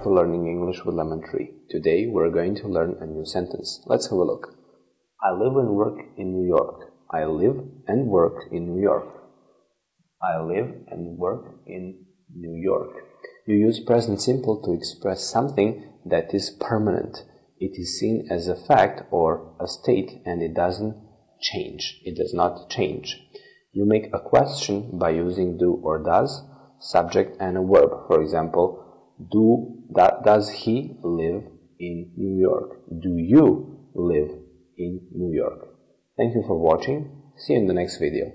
learning English with Lemon Tree. Today we're going to learn a new sentence. Let's have a look. I live and work in New York. I live and work in New York. I live and work in New York. You use present simple to express something that is permanent. It is seen as a fact or a state and it doesn't change. It does not change. You make a question by using do or does, subject and a verb. For example, do that does he live in New York? Do you live in New York? Thank you for watching. See you in the next video.